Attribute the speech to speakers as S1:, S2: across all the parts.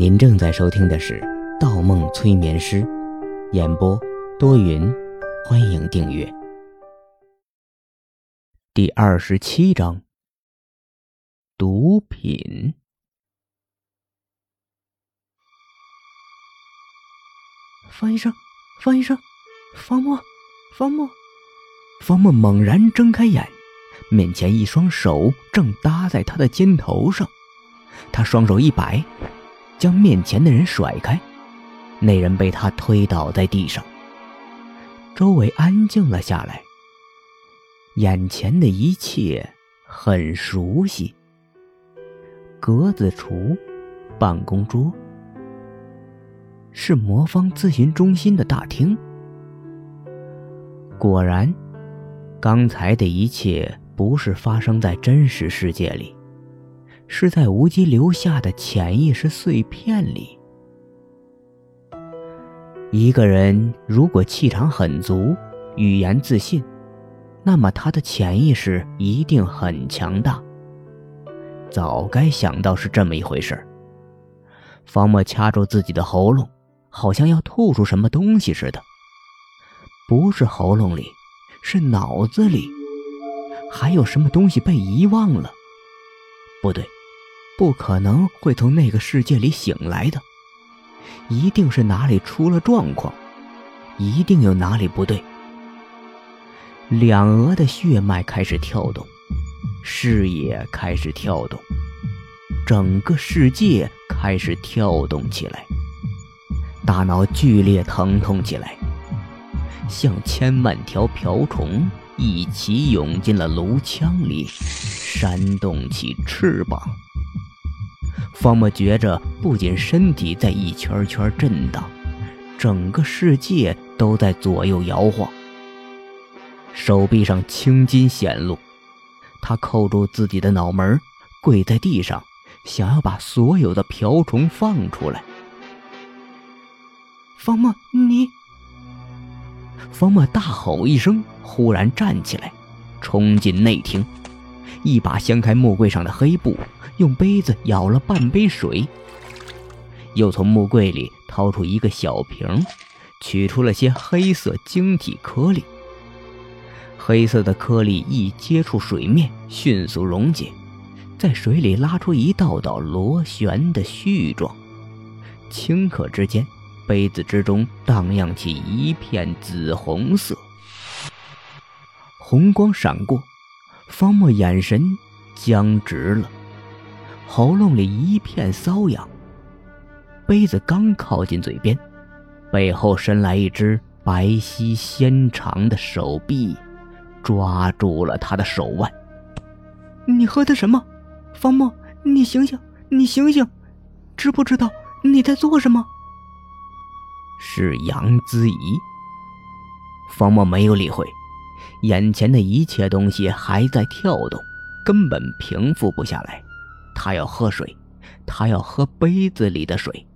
S1: 您正在收听的是《盗梦催眠师》，演播多云，欢迎订阅。第二十七章：毒品。
S2: 方医生，方医生，方墨，方墨，
S1: 方墨猛然睁开眼，面前一双手正搭在他的肩头上，他双手一摆。将面前的人甩开，那人被他推倒在地上。周围安静了下来。眼前的一切很熟悉。格子橱，办公桌，是魔方咨询中心的大厅。果然，刚才的一切不是发生在真实世界里。是在无极留下的潜意识碎片里。一个人如果气场很足，语言自信，那么他的潜意识一定很强大。早该想到是这么一回事方墨掐住自己的喉咙，好像要吐出什么东西似的。不是喉咙里，是脑子里，还有什么东西被遗忘了？不对。不可能会从那个世界里醒来的，一定是哪里出了状况，一定有哪里不对。两额的血脉开始跳动，视野开始跳动，整个世界开始跳动起来，大脑剧烈疼痛起来，像千万条瓢虫一起涌进了颅腔里，扇动起翅膀。方墨觉着，不仅身体在一圈圈震荡，整个世界都在左右摇晃。手臂上青筋显露，他扣住自己的脑门，跪在地上，想要把所有的瓢虫放出来。
S2: 方墨，你！
S1: 方墨大吼一声，忽然站起来，冲进内厅，一把掀开木柜上的黑布。用杯子舀了半杯水，又从木柜里掏出一个小瓶，取出了些黑色晶体颗粒。黑色的颗粒一接触水面，迅速溶解，在水里拉出一道道螺旋的絮状。顷刻之间，杯子之中荡漾起一片紫红色，红光闪过，方墨眼神僵直了。喉咙里一片瘙痒，杯子刚靠近嘴边，背后伸来一只白皙纤长的手臂，抓住了他的手腕。
S2: 你喝的什么？方墨，你醒醒，你醒醒，知不知道你在做什么？
S1: 是杨子怡。方墨没有理会，眼前的一切东西还在跳动，根本平复不下来。他要喝水，他要喝杯子里的水。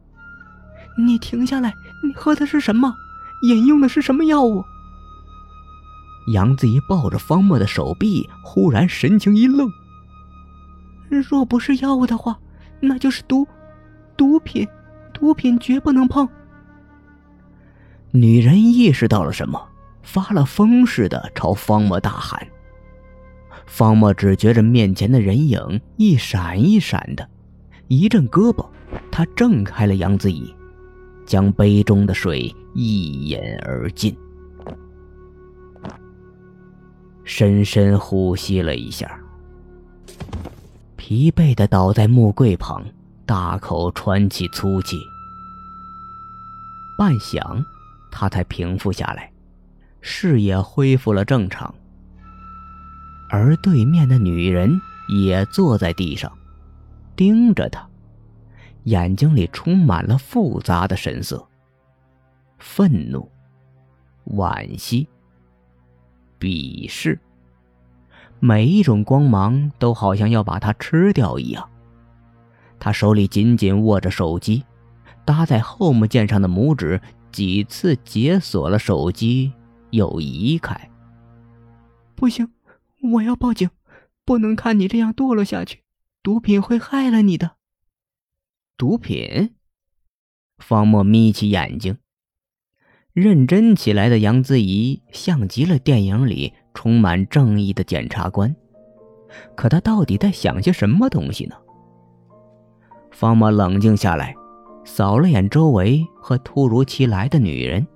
S2: 你停下来！你喝的是什么？饮用的是什么药物？
S1: 杨子怡抱着方墨的手臂，忽然神情一愣。
S2: 若不是药物的话，那就是毒，毒品，毒品绝不能碰。
S1: 女人意识到了什么，发了疯似的朝方墨大喊。方墨只觉着面前的人影一闪一闪的，一阵胳膊，他挣开了杨子怡，将杯中的水一饮而尽，深深呼吸了一下，疲惫的倒在木柜旁，大口喘起粗气。半晌，他才平复下来，视野恢复了正常。而对面的女人也坐在地上，盯着他，眼睛里充满了复杂的神色：愤怒、惋惜、鄙视，每一种光芒都好像要把他吃掉一样。他手里紧紧握着手机，搭在 Home 键上的拇指几次解锁了手机，又移开。
S2: 不行。我要报警，不能看你这样堕落下去，毒品会害了你的。
S1: 毒品？方墨眯起眼睛，认真起来的杨子怡像极了电影里充满正义的检察官。可他到底在想些什么东西呢？方墨冷静下来，扫了眼周围和突如其来的女人，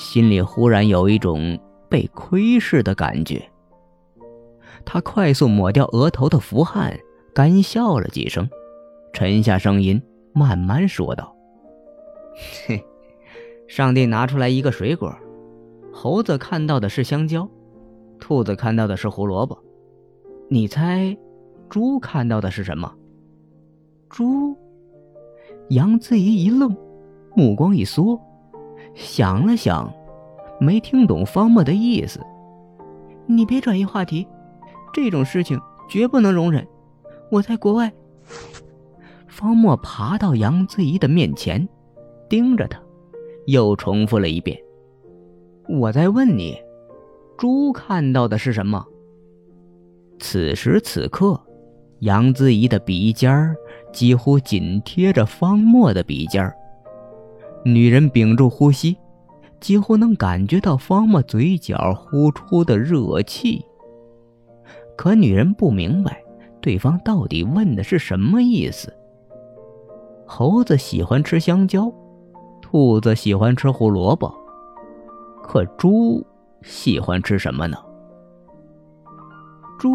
S1: 心里忽然有一种被窥视的感觉。他快速抹掉额头的浮汗，干笑了几声，沉下声音，慢慢说道：“嘿，上帝拿出来一个水果，猴子看到的是香蕉，兔子看到的是胡萝卜，你猜，猪看到的是什么？”
S2: 猪。杨子怡一愣，目光一缩，想了想，没听懂方墨的意思。你别转移话题。这种事情绝不能容忍。我在国外。
S1: 方墨爬到杨子怡的面前，盯着她，又重复了一遍：“我在问你，猪看到的是什么？”此时此刻，杨子怡的鼻尖儿几乎紧贴着方墨的鼻尖儿。女人屏住呼吸，几乎能感觉到方墨嘴角呼出的热气。可女人不明白，对方到底问的是什么意思。猴子喜欢吃香蕉，兔子喜欢吃胡萝卜，可猪喜欢吃什么呢？
S2: 猪，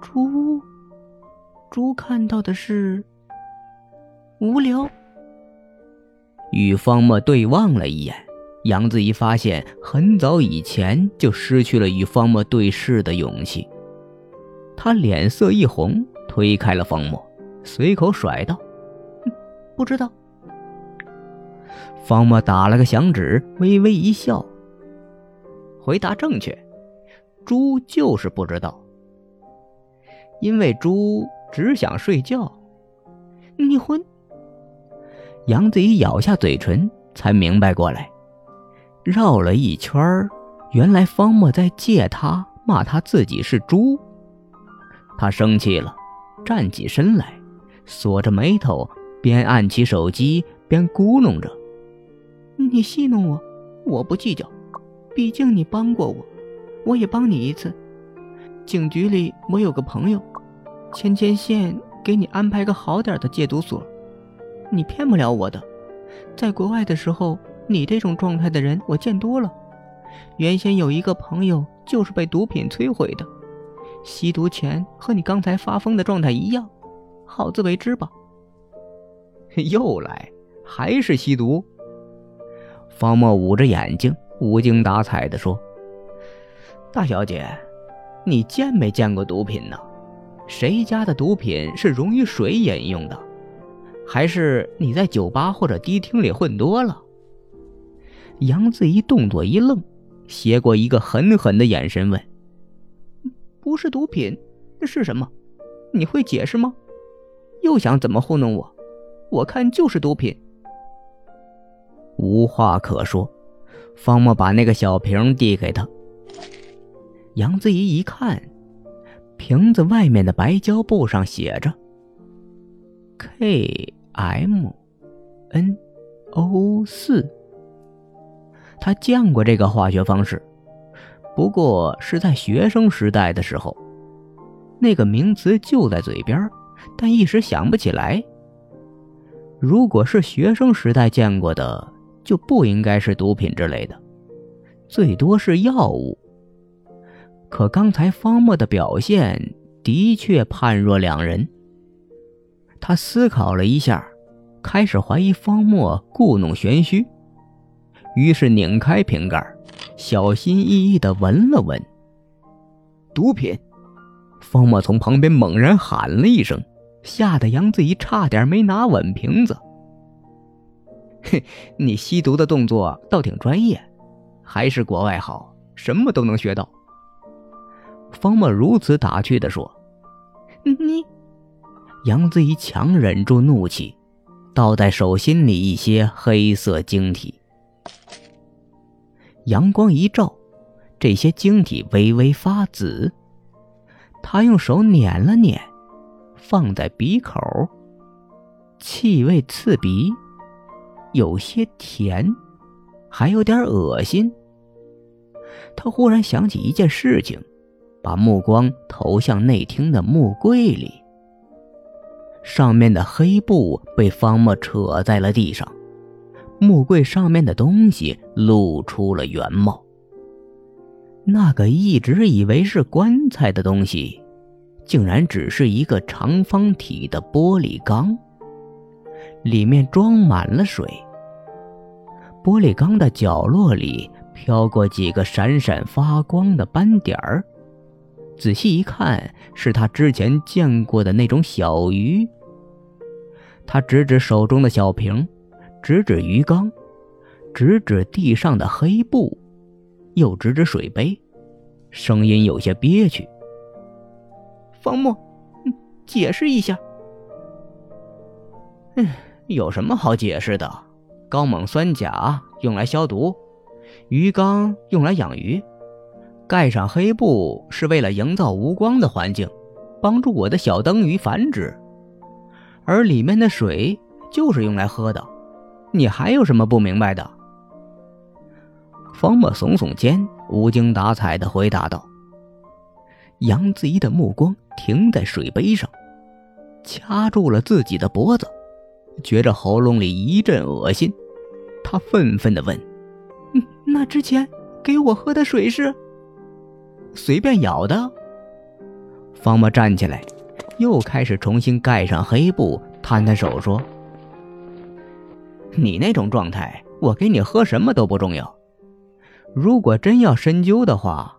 S2: 猪，猪看到的是无聊。
S1: 与方墨对望了一眼。杨子怡发现，很早以前就失去了与方墨对视的勇气。他脸色一红，推开了方墨，随口甩道：“
S2: 不知道。”
S1: 方墨打了个响指，微微一笑：“回答正确，猪就是不知道，因为猪只想睡觉。”
S2: 你混！
S1: 杨子怡咬下嘴唇，才明白过来。绕了一圈原来方墨在借他骂他自己是猪。他生气了，站起身来，锁着眉头，边按起手机边咕哝着：“
S2: 你戏弄我，我不计较，毕竟你帮过我，我也帮你一次。警局里我有个朋友，牵牵线，给你安排个好点的戒毒所，你骗不了我的。在国外的时候。”你这种状态的人我见多了，原先有一个朋友就是被毒品摧毁的，吸毒前和你刚才发疯的状态一样，好自为之吧。
S1: 又来，还是吸毒？方墨捂着眼睛，无精打采地说：“大小姐，你见没见过毒品呢？谁家的毒品是溶于水饮用的？还是你在酒吧或者迪厅里混多了？”杨子怡动作一愣，斜过一个狠狠的眼神问：“
S2: 不是毒品，那是什么？你会解释吗？又想怎么糊弄我？我看就是毒品。”
S1: 无话可说，方墨把那个小瓶递给他。杨子怡一看，瓶子外面的白胶布上写着 “K M N O 四”。他见过这个化学方式，不过是在学生时代的时候，那个名词就在嘴边，但一时想不起来。如果是学生时代见过的，就不应该是毒品之类的，最多是药物。可刚才方墨的表现的确判若两人。他思考了一下，开始怀疑方墨故弄玄虚。于是拧开瓶盖，小心翼翼地闻了闻。毒品！方墨从旁边猛然喊了一声，吓得杨子怡差点没拿稳瓶子。嘿，你吸毒的动作倒挺专业，还是国外好，什么都能学到。方墨如此打趣地说：“
S2: 你……”
S1: 杨子怡强忍住怒气，倒在手心里一些黑色晶体。阳光一照，这些晶体微微发紫。他用手捻了捻，放在鼻口，气味刺鼻，有些甜，还有点恶心。他忽然想起一件事情，把目光投向内厅的木柜里。上面的黑布被方墨扯在了地上，木柜上面的东西露出了原貌。那个一直以为是棺材的东西，竟然只是一个长方体的玻璃缸，里面装满了水。玻璃缸的角落里飘过几个闪闪发光的斑点儿，仔细一看，是他之前见过的那种小鱼。他指指手中的小瓶，指指鱼缸，指指地上的黑布，又指指水杯，声音有些憋屈：“
S2: 方木，解释一下。”“
S1: 嗯，有什么好解释的？高锰酸钾用来消毒，鱼缸用来养鱼，盖上黑布是为了营造无光的环境，帮助我的小灯鱼繁殖。”而里面的水就是用来喝的，你还有什么不明白的？方墨耸耸肩，无精打采的回答道。杨子怡的目光停在水杯上，掐住了自己的脖子，觉着喉咙里一阵恶心。他愤愤的问：“
S2: 那之前给我喝的水是？
S1: 随便舀的？”方墨站起来。又开始重新盖上黑布，摊摊手说：“你那种状态，我给你喝什么都不重要。如果真要深究的话，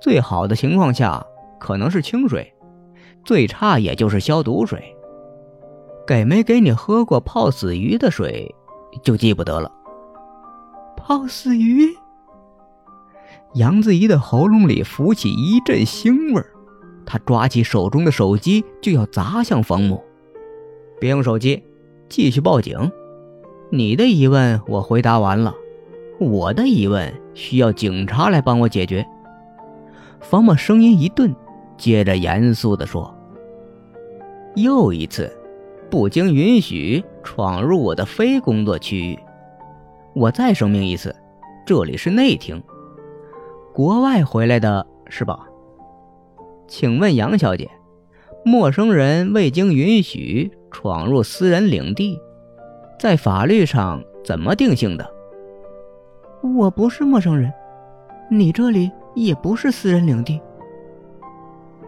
S1: 最好的情况下可能是清水，最差也就是消毒水。给没给你喝过泡死鱼的水，就记不得了。
S2: 泡死鱼？”
S1: 杨子怡的喉咙里浮起一阵腥味儿。他抓起手中的手机就要砸向方木，别用手机，继续报警。你的疑问我回答完了，我的疑问需要警察来帮我解决。方木声音一顿，接着严肃地说：“又一次，不经允许闯入我的非工作区域。我再声明一次，这里是内厅，国外回来的是吧？”请问杨小姐，陌生人未经允许闯入私人领地，在法律上怎么定性的？
S2: 我不是陌生人，你这里也不是私人领地。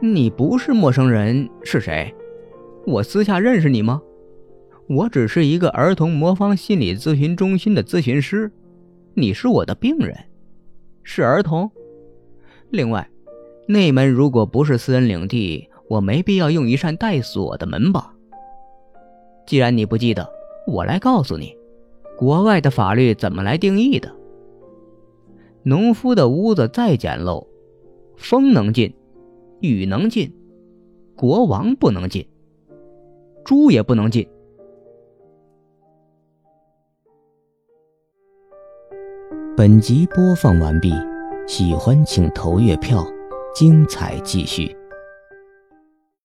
S1: 你不是陌生人是谁？我私下认识你吗？我只是一个儿童魔方心理咨询中心的咨询师，你是我的病人，是儿童。另外。内门如果不是私人领地，我没必要用一扇带锁的门吧？既然你不记得，我来告诉你，国外的法律怎么来定义的。农夫的屋子再简陋，风能进，雨能进，国王不能进，猪也不能进。本集播放完毕，喜欢请投月票。精彩继续。